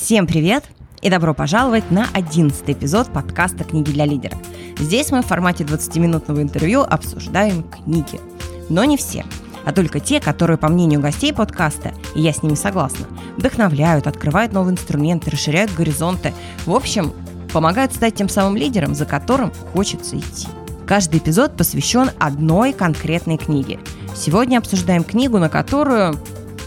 Всем привет и добро пожаловать на 11 эпизод подкаста «Книги для лидера». Здесь мы в формате 20-минутного интервью обсуждаем книги. Но не все, а только те, которые, по мнению гостей подкаста, и я с ними согласна, вдохновляют, открывают новые инструменты, расширяют горизонты. В общем, помогают стать тем самым лидером, за которым хочется идти. Каждый эпизод посвящен одной конкретной книге. Сегодня обсуждаем книгу, на которую,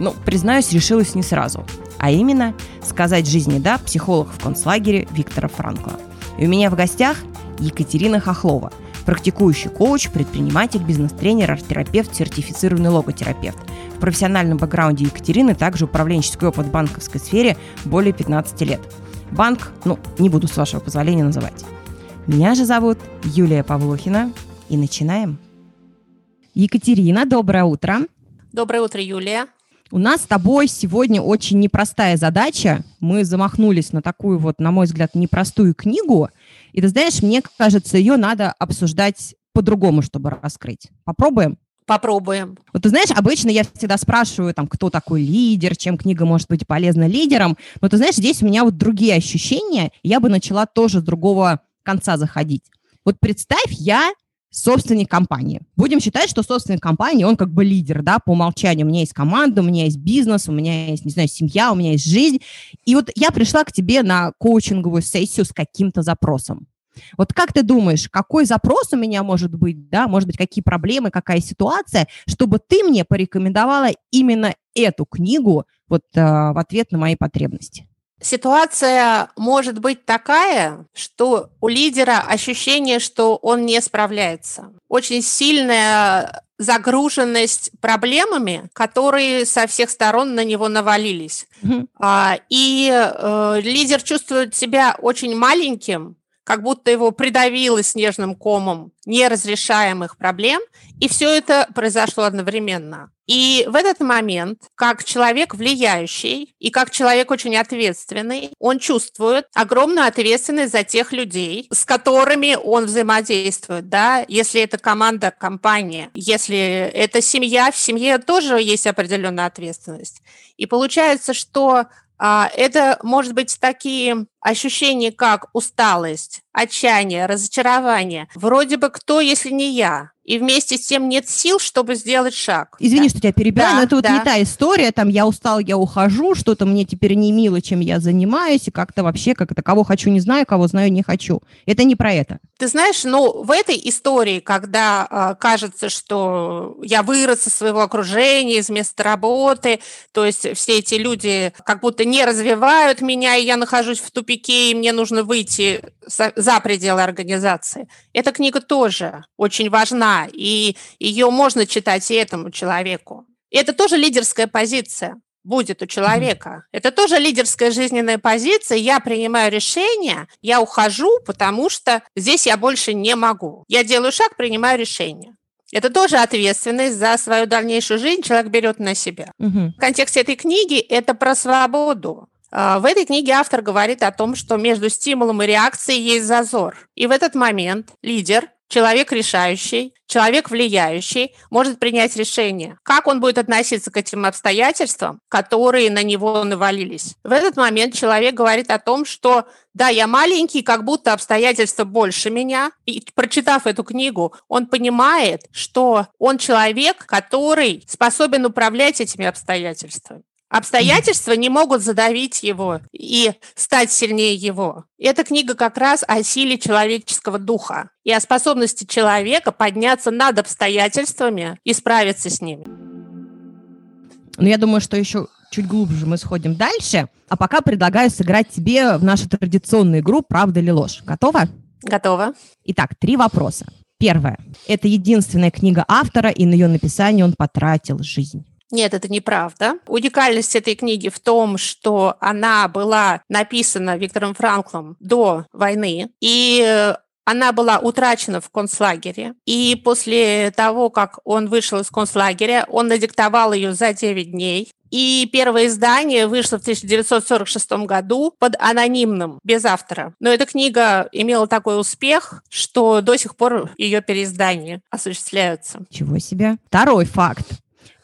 ну, признаюсь, решилась не сразу – а именно «Сказать жизни да» психолог в концлагере Виктора Франкла. И у меня в гостях Екатерина Хохлова, практикующий коуч, предприниматель, бизнес-тренер, арт-терапевт, сертифицированный логотерапевт. В профессиональном бэкграунде Екатерины также управленческий опыт в банковской сфере более 15 лет. Банк, ну, не буду с вашего позволения называть. Меня же зовут Юлия Павлухина, и начинаем. Екатерина, доброе утро. Доброе утро, Юлия. У нас с тобой сегодня очень непростая задача. Мы замахнулись на такую вот, на мой взгляд, непростую книгу. И ты знаешь, мне кажется, ее надо обсуждать по-другому, чтобы раскрыть. Попробуем? Попробуем. Вот ты знаешь, обычно я всегда спрашиваю, там, кто такой лидер, чем книга может быть полезна лидерам. Но ты знаешь, здесь у меня вот другие ощущения. Я бы начала тоже с другого конца заходить. Вот представь, я собственник компании. Будем считать, что собственник компании, он как бы лидер, да, по умолчанию. У меня есть команда, у меня есть бизнес, у меня есть, не знаю, семья, у меня есть жизнь. И вот я пришла к тебе на коучинговую сессию с каким-то запросом. Вот как ты думаешь, какой запрос у меня может быть, да, может быть, какие проблемы, какая ситуация, чтобы ты мне порекомендовала именно эту книгу вот э, в ответ на мои потребности? Ситуация может быть такая, что у лидера ощущение, что он не справляется. Очень сильная загруженность проблемами, которые со всех сторон на него навалились. Mm-hmm. И э, лидер чувствует себя очень маленьким, как будто его придавило снежным комом неразрешаемых проблем, и все это произошло одновременно. И в этот момент, как человек влияющий и как человек очень ответственный, он чувствует огромную ответственность за тех людей, с которыми он взаимодействует, да, если это команда, компания, если это семья, в семье тоже есть определенная ответственность. И получается, что а, это может быть такие ощущения, как усталость, отчаяние, разочарование. Вроде бы кто, если не я? И вместе с тем нет сил, чтобы сделать шаг. Извини, да. что тебя перебиваю, да, но это вот да. не та история, там я устал, я ухожу, что-то мне теперь не мило, чем я занимаюсь, и как-то вообще, как это, кого хочу, не знаю, кого знаю, не хочу. Это не про это. Ты знаешь, ну, в этой истории, когда э, кажется, что я вырос из своего окружения, из места работы, то есть все эти люди как будто не развивают меня, и я нахожусь в тупике, и мне нужно выйти за пределы организации. Эта книга тоже очень важна и ее можно читать и этому человеку. И это тоже лидерская позиция будет у человека. Это тоже лидерская жизненная позиция. Я принимаю решение, я ухожу, потому что здесь я больше не могу. Я делаю шаг, принимаю решение. Это тоже ответственность за свою дальнейшую жизнь человек берет на себя. Угу. В контексте этой книги это про свободу. А, в этой книге автор говорит о том, что между стимулом и реакцией есть зазор. И в этот момент лидер человек решающий, человек влияющий может принять решение, как он будет относиться к этим обстоятельствам, которые на него навалились. В этот момент человек говорит о том, что да, я маленький, как будто обстоятельства больше меня. И прочитав эту книгу, он понимает, что он человек, который способен управлять этими обстоятельствами. Обстоятельства не могут задавить его и стать сильнее его. Эта книга как раз о силе человеческого духа и о способности человека подняться над обстоятельствами и справиться с ними. Ну, я думаю, что еще чуть глубже мы сходим дальше. А пока предлагаю сыграть тебе в нашу традиционную игру «Правда или ложь». Готова? Готова. Итак, три вопроса. Первое. Это единственная книга автора, и на ее написание он потратил жизнь. Нет, это неправда. Уникальность этой книги в том, что она была написана Виктором Франклом до войны, и она была утрачена в концлагере, и после того, как он вышел из концлагеря, он надиктовал ее за 9 дней. И первое издание вышло в 1946 году под анонимным, без автора. Но эта книга имела такой успех, что до сих пор ее переиздания осуществляются. Чего себе. Второй факт.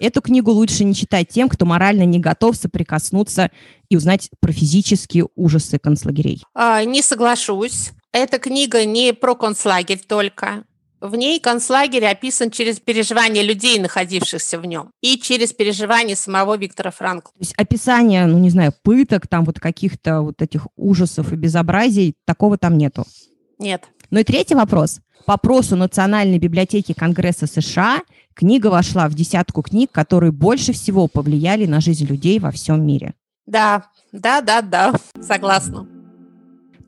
Эту книгу лучше не читать тем, кто морально не готов соприкоснуться и узнать про физические ужасы концлагерей? А, не соглашусь. Эта книга не про концлагерь только. В ней концлагерь описан через переживания людей, находившихся в нем, и через переживания самого Виктора Франкла. То есть описание, ну не знаю, пыток, там вот каких-то вот этих ужасов и безобразий, такого там нету? Нет. Ну и третий вопрос. По опросу Национальной библиотеки Конгресса США книга вошла в десятку книг, которые больше всего повлияли на жизнь людей во всем мире. Да, да, да, да, согласна.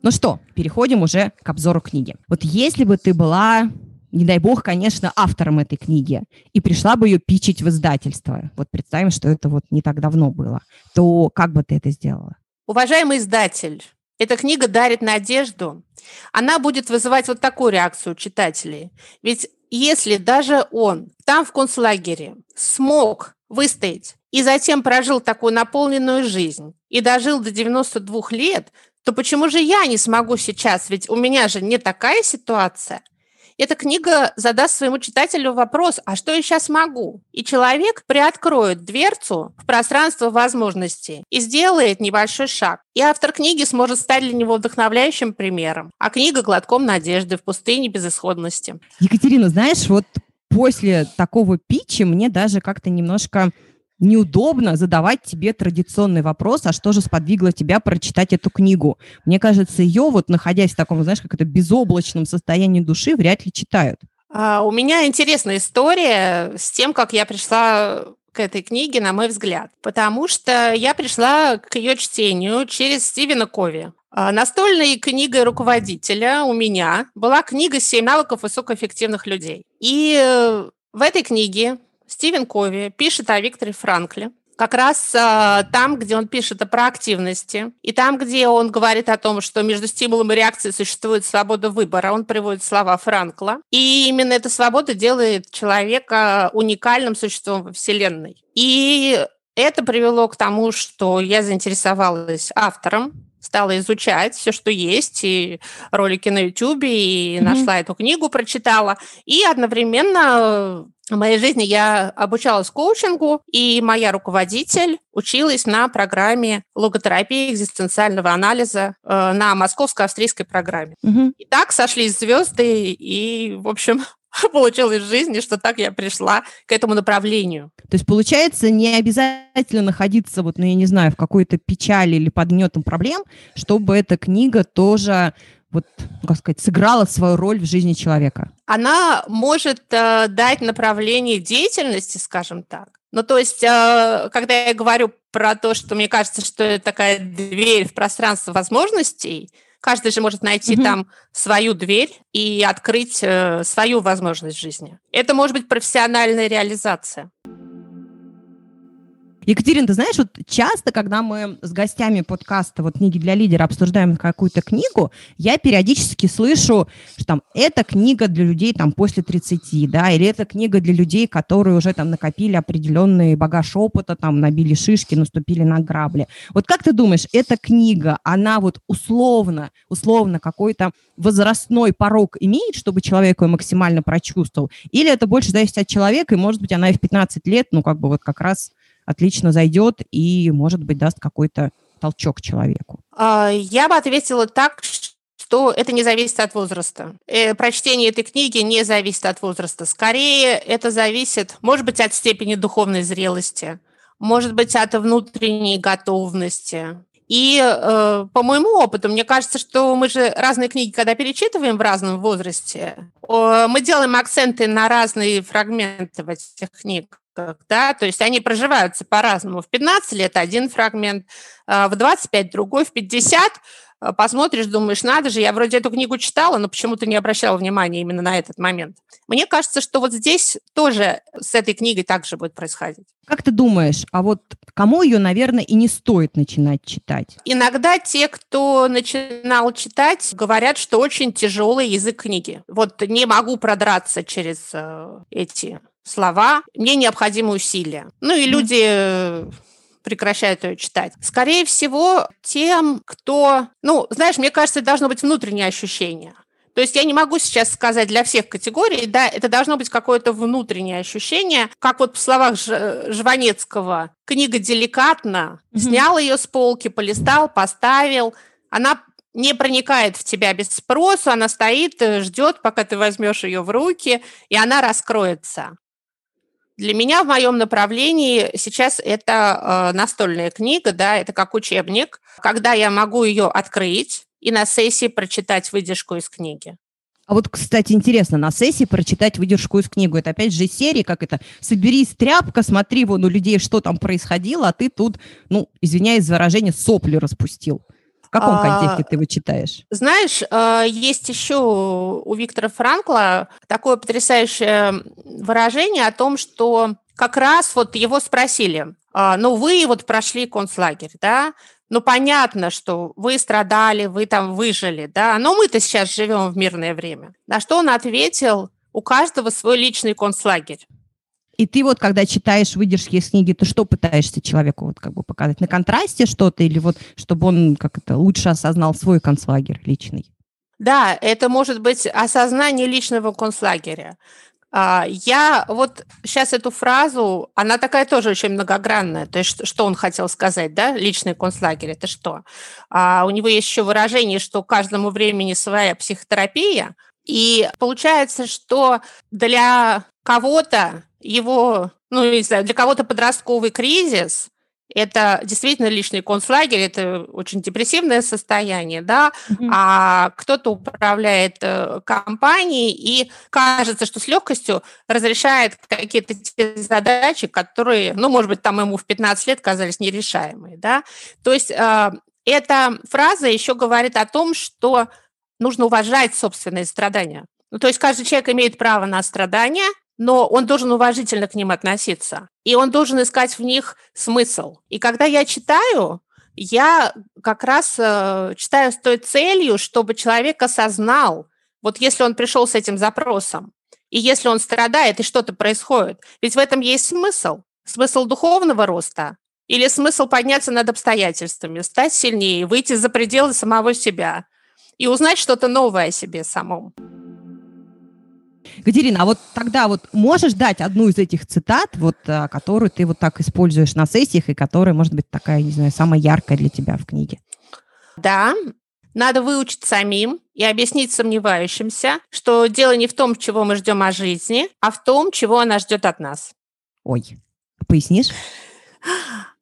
Ну что, переходим уже к обзору книги. Вот если бы ты была не дай бог, конечно, автором этой книги, и пришла бы ее пичить в издательство, вот представим, что это вот не так давно было, то как бы ты это сделала? Уважаемый издатель, эта книга дарит надежду. Она будет вызывать вот такую реакцию читателей. Ведь если даже он там в концлагере смог выстоять и затем прожил такую наполненную жизнь и дожил до 92 лет, то почему же я не смогу сейчас? Ведь у меня же не такая ситуация. Эта книга задаст своему читателю вопрос, а что я сейчас могу? И человек приоткроет дверцу в пространство возможностей и сделает небольшой шаг. И автор книги сможет стать для него вдохновляющим примером, а книга глотком надежды в пустыне безысходности. Екатерина, знаешь, вот после такого питча мне даже как-то немножко неудобно задавать тебе традиционный вопрос, а что же сподвигло тебя прочитать эту книгу? Мне кажется, ее вот находясь в таком, знаешь, как это безоблачном состоянии души, вряд ли читают. А, у меня интересная история с тем, как я пришла к этой книге, на мой взгляд, потому что я пришла к ее чтению через Стивена Кови. А, настольной книгой руководителя у меня была книга «Семь навыков высокоэффективных людей». И э, в этой книге Стивен Кови пишет о Викторе Франкле, как раз э, там, где он пишет о проактивности, и там, где он говорит о том, что между стимулом и реакцией существует свобода выбора, он приводит слова Франкла. И именно эта свобода делает человека уникальным существом во Вселенной. И это привело к тому, что я заинтересовалась автором, стала изучать все, что есть, и ролики на YouTube, и mm-hmm. нашла эту книгу, прочитала. И одновременно в моей жизни я обучалась коучингу, и моя руководитель училась на программе логотерапии экзистенциального анализа э, на московско-австрийской программе. Угу. И так сошлись звезды, и, в общем, получилось в жизни, что так я пришла к этому направлению. То есть, получается, не обязательно находиться, вот, ну, я не знаю, в какой-то печали или под гнетом проблем, чтобы эта книга тоже вот, как сказать, сыграла свою роль в жизни человека? Она может э, дать направление деятельности, скажем так. Ну, то есть, э, когда я говорю про то, что мне кажется, что это такая дверь в пространство возможностей, каждый же может найти mm-hmm. там свою дверь и открыть э, свою возможность в жизни. Это может быть профессиональная реализация. Екатерина, ты знаешь, вот часто, когда мы с гостями подкаста вот «Книги для лидера» обсуждаем какую-то книгу, я периодически слышу, что там эта книга для людей там после 30, да, или эта книга для людей, которые уже там накопили определенный багаж опыта, там набили шишки, наступили на грабли. Вот как ты думаешь, эта книга, она вот условно, условно какой-то возрастной порог имеет, чтобы человек ее максимально прочувствовал? Или это больше зависит от человека, и, может быть, она и в 15 лет, ну, как бы вот как раз отлично зайдет и, может быть, даст какой-то толчок человеку? А, я бы ответила так, что это не зависит от возраста. Э, прочтение этой книги не зависит от возраста. Скорее, это зависит, может быть, от степени духовной зрелости, может быть, от внутренней готовности. И э, по моему опыту, мне кажется, что мы же разные книги, когда перечитываем в разном возрасте, э, мы делаем акценты на разные фрагменты в этих книгах да, то есть они проживаются по-разному. В 15 лет один фрагмент, а, в 25 другой, в 50 а, посмотришь, думаешь, надо же, я вроде эту книгу читала, но почему-то не обращала внимания именно на этот момент. Мне кажется, что вот здесь тоже с этой книгой так же будет происходить. Как ты думаешь, а вот кому ее, наверное, и не стоит начинать читать? Иногда те, кто начинал читать, говорят, что очень тяжелый язык книги. Вот не могу продраться через э, эти слова, мне необходимы усилия. Ну и люди э, прекращают ее читать. Скорее всего, тем, кто... Ну, знаешь, мне кажется, это должно быть внутреннее ощущение. То есть я не могу сейчас сказать для всех категорий, да, это должно быть какое-то внутреннее ощущение, как вот в словах Ж- Жванецкого, книга деликатно, mm-hmm. снял ее с полки, полистал, поставил, она не проникает в тебя без спросу, она стоит, э, ждет, пока ты возьмешь ее в руки, и она раскроется. Для меня в моем направлении сейчас это э, настольная книга, да, это как учебник, когда я могу ее открыть и на сессии прочитать выдержку из книги. А вот, кстати, интересно, на сессии прочитать выдержку из книги. Это опять же серии, как это, соберись, тряпка, смотри вон у людей, что там происходило, а ты тут, ну, извиняюсь за выражение, сопли распустил. В каком а, контексте ты его читаешь? Знаешь, э, есть еще у Виктора Франкла такое потрясающее выражение о том, что как раз вот его спросили, «А, ну вы вот прошли концлагерь, да, ну понятно, что вы страдали, вы там выжили, да, но мы-то сейчас живем в мирное время. На что он ответил, у каждого свой личный концлагерь. И ты вот, когда читаешь выдержки из книги, ты что пытаешься человеку вот как бы показать? На контрасте что-то или вот, чтобы он как это лучше осознал свой концлагерь личный? Да, это может быть осознание личного концлагеря. А, я вот сейчас эту фразу, она такая тоже очень многогранная. То есть что он хотел сказать, да, личный концлагерь, это что? А у него есть еще выражение, что каждому времени своя психотерапия. И получается, что для кого-то его, ну, не знаю, для кого-то подростковый кризис это действительно личный концлагерь, это очень депрессивное состояние, да, mm-hmm. а кто-то управляет э, компанией и кажется, что с легкостью разрешает какие-то те задачи, которые, ну, может быть, там ему в 15 лет казались нерешаемые, да. То есть э, эта фраза еще говорит о том, что нужно уважать собственные страдания. Ну, то есть каждый человек имеет право на страдания, но он должен уважительно к ним относиться. И он должен искать в них смысл. И когда я читаю, я как раз э, читаю с той целью, чтобы человек осознал, вот если он пришел с этим запросом, и если он страдает, и что-то происходит, ведь в этом есть смысл. Смысл духовного роста или смысл подняться над обстоятельствами, стать сильнее, выйти за пределы самого себя и узнать что-то новое о себе самом. Катерина, а вот тогда вот можешь дать одну из этих цитат, вот, а, которую ты вот так используешь на сессиях и которая, может быть, такая, не знаю, самая яркая для тебя в книге? Да, надо выучить самим и объяснить сомневающимся, что дело не в том, чего мы ждем от жизни, а в том, чего она ждет от нас. Ой, пояснишь?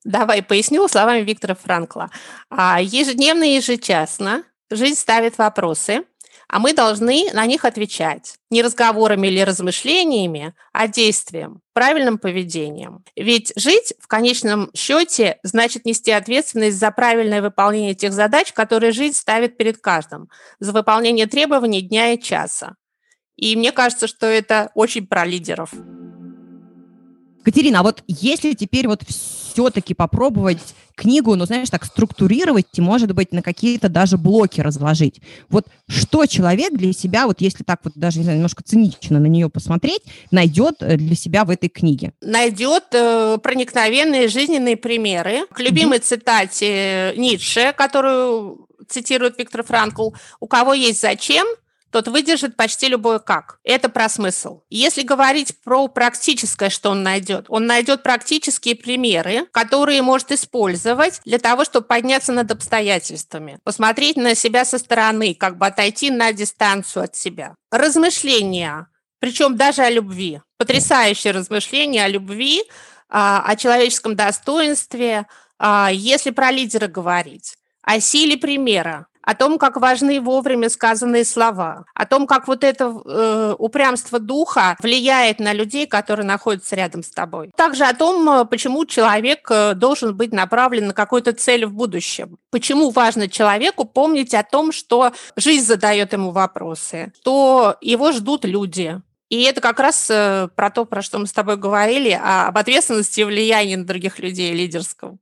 Давай поясню словами Виктора Франкла. А, ежедневно и ежечасно жизнь ставит вопросы, а мы должны на них отвечать не разговорами или размышлениями, а действием, правильным поведением. Ведь жить в конечном счете значит нести ответственность за правильное выполнение тех задач, которые жизнь ставит перед каждым, за выполнение требований дня и часа. И мне кажется, что это очень про лидеров. Катерина, а вот если теперь вот все-таки попробовать книгу, ну, знаешь, так структурировать и, может быть, на какие-то даже блоки разложить. Вот что человек для себя, вот если так вот даже, не знаю, немножко цинично на нее посмотреть, найдет э, для себя в этой книге? Найдет э, проникновенные жизненные примеры. К любимой mm-hmm. цитате Ницше, которую цитирует Виктор Франкл, «У кого есть зачем, тот выдержит почти любой как. Это про смысл. Если говорить про практическое, что он найдет, он найдет практические примеры, которые может использовать для того, чтобы подняться над обстоятельствами, посмотреть на себя со стороны, как бы отойти на дистанцию от себя. Размышления, причем даже о любви. Потрясающее размышление о любви, а, о человеческом достоинстве, а, если про лидера говорить, о силе примера, о том, как важны вовремя сказанные слова, о том, как вот это э, упрямство духа влияет на людей, которые находятся рядом с тобой. Также о том, э, почему человек э, должен быть направлен на какую-то цель в будущем. Почему важно человеку помнить о том, что жизнь задает ему вопросы, что его ждут люди, и это как раз э, про то, про что мы с тобой говорили, об ответственности и влиянии на других людей лидерском.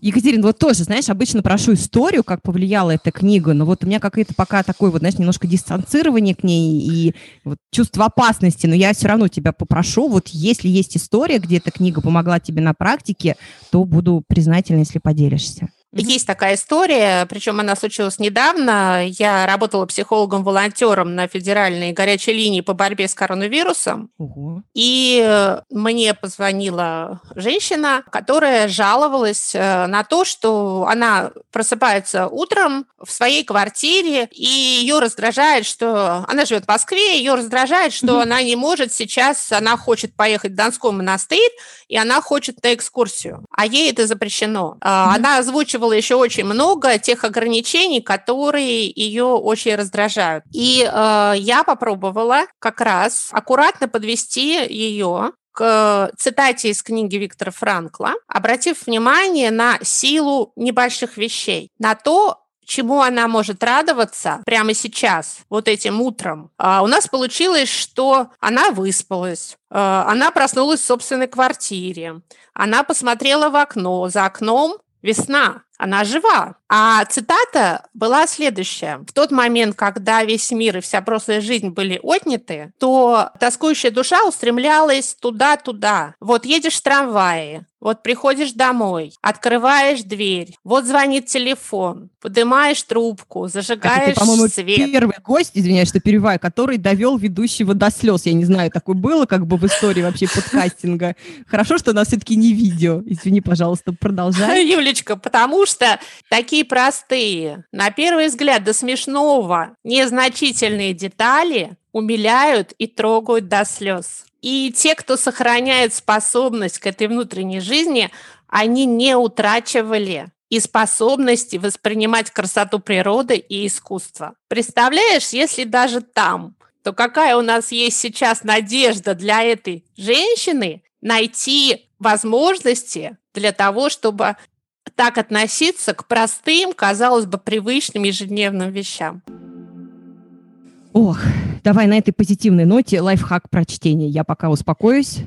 Екатерина, вот тоже, знаешь, обычно прошу историю, как повлияла эта книга, но вот у меня какое-то пока такое вот, знаешь, немножко дистанцирование к ней и вот чувство опасности, но я все равно тебя попрошу, вот если есть история, где эта книга помогла тебе на практике, то буду признательна, если поделишься. Есть такая история, причем она случилась недавно. Я работала психологом-волонтером на федеральной горячей линии по борьбе с коронавирусом. Угу. И мне позвонила женщина, которая жаловалась э, на то, что она просыпается утром в своей квартире, и ее раздражает, что она живет в Москве, ее раздражает, что угу. она не может сейчас, она хочет поехать в Донской монастырь, и она хочет на экскурсию, а ей это запрещено. Угу. Она озвучивала озвучивала еще очень много тех ограничений, которые ее очень раздражают. И э, я попробовала как раз аккуратно подвести ее к цитате из книги Виктора Франкла, обратив внимание на силу небольших вещей, на то, чему она может радоваться прямо сейчас, вот этим утром. А у нас получилось, что она выспалась, э, она проснулась в собственной квартире, она посмотрела в окно, за окном весна, она жива. А цитата была следующая. В тот момент, когда весь мир и вся прошлая жизнь были отняты, то тоскующая душа устремлялась туда-туда. Вот едешь в трамвае, вот приходишь домой, открываешь дверь, вот звонит телефон, поднимаешь трубку, зажигаешь это, по-моему, свет. первый гость, извиняюсь, что перебиваю, который довел ведущего до слез. Я не знаю, такое было как бы в истории вообще подкастинга. Хорошо, что у нас все-таки не видео. Извини, пожалуйста, продолжай. Юлечка, потому что такие простые, на первый взгляд до смешного, незначительные детали умиляют и трогают до слез. И те, кто сохраняет способность к этой внутренней жизни, они не утрачивали и способности воспринимать красоту природы и искусства. Представляешь, если даже там, то какая у нас есть сейчас надежда для этой женщины найти возможности для того, чтобы так относиться к простым, казалось бы, привычным ежедневным вещам. Ох, давай на этой позитивной ноте лайфхак прочтения. Я пока успокоюсь.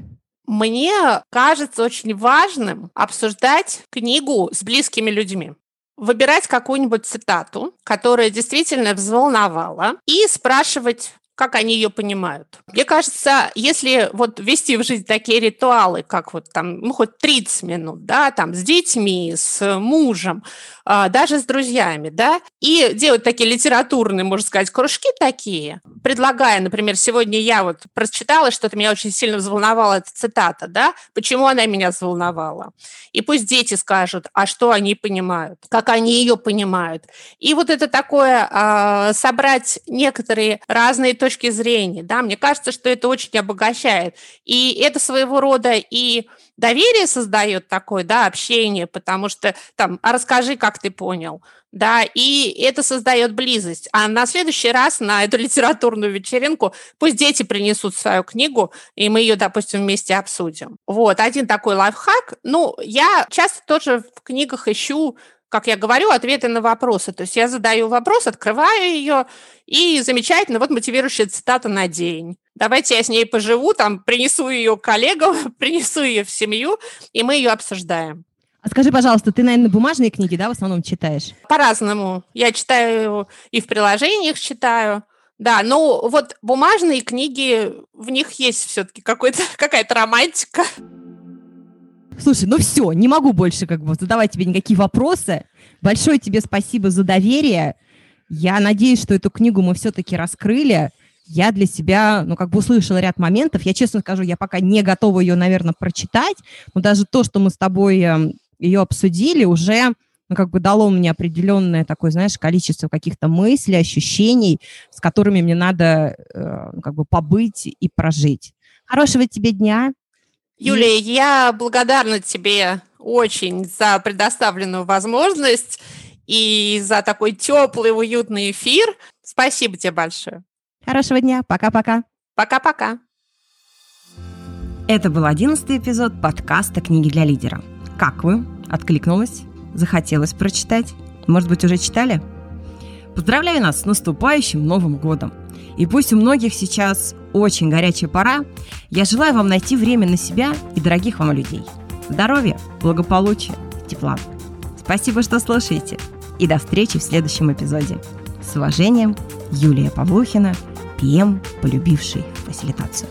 Мне кажется очень важным обсуждать книгу с близкими людьми выбирать какую-нибудь цитату, которая действительно взволновала, и спрашивать как они ее понимают. Мне кажется, если вот вести в жизнь такие ритуалы, как вот там, ну, хоть 30 минут, да, там, с детьми, с мужем, а, даже с друзьями, да, и делать такие литературные, можно сказать, кружки такие, предлагая, например, сегодня я вот прочитала, что-то меня очень сильно взволновала эта цитата, да, почему она меня взволновала. И пусть дети скажут, а что они понимают, как они ее понимают. И вот это такое, а, собрать некоторые разные точки зрения, да, мне кажется, что это очень обогащает. И это своего рода и доверие создает такое, да, общение, потому что там, а расскажи, как ты понял, да, и это создает близость. А на следующий раз на эту литературную вечеринку пусть дети принесут свою книгу, и мы ее, допустим, вместе обсудим. Вот, один такой лайфхак. Ну, я часто тоже в книгах ищу как я говорю, ответы на вопросы. То есть я задаю вопрос, открываю ее, и замечательно, вот мотивирующая цитата на день. Давайте я с ней поживу, там, принесу ее коллегам, принесу ее в семью, и мы ее обсуждаем. А скажи, пожалуйста, ты, наверное, бумажные книги, да, в основном читаешь? По-разному. Я читаю и в приложениях читаю. Да, ну вот бумажные книги, в них есть все-таки какая-то романтика. Слушай, ну все, не могу больше как бы задавать тебе никакие вопросы. Большое тебе спасибо за доверие. Я надеюсь, что эту книгу мы все-таки раскрыли. Я для себя, ну, как бы услышала ряд моментов. Я честно скажу, я пока не готова ее, наверное, прочитать, но даже то, что мы с тобой эм, ее обсудили, уже ну, как бы дало мне определенное такое, знаешь, количество каких-то мыслей, ощущений, с которыми мне надо э, ну, как бы побыть и прожить. Хорошего тебе дня. Юлия, я благодарна тебе очень за предоставленную возможность и за такой теплый, уютный эфир. Спасибо тебе большое. Хорошего дня. Пока-пока. Пока-пока. Это был одиннадцатый эпизод подкаста «Книги для лидера». Как вы? Откликнулась? Захотелось прочитать? Может быть, уже читали? Поздравляю нас с наступающим Новым годом! И пусть у многих сейчас очень горячая пора, я желаю вам найти время на себя и дорогих вам людей. Здоровья, благополучия, тепла. Спасибо, что слушаете. И до встречи в следующем эпизоде. С уважением, Юлия Павлухина, ПМ, полюбивший фасилитацию.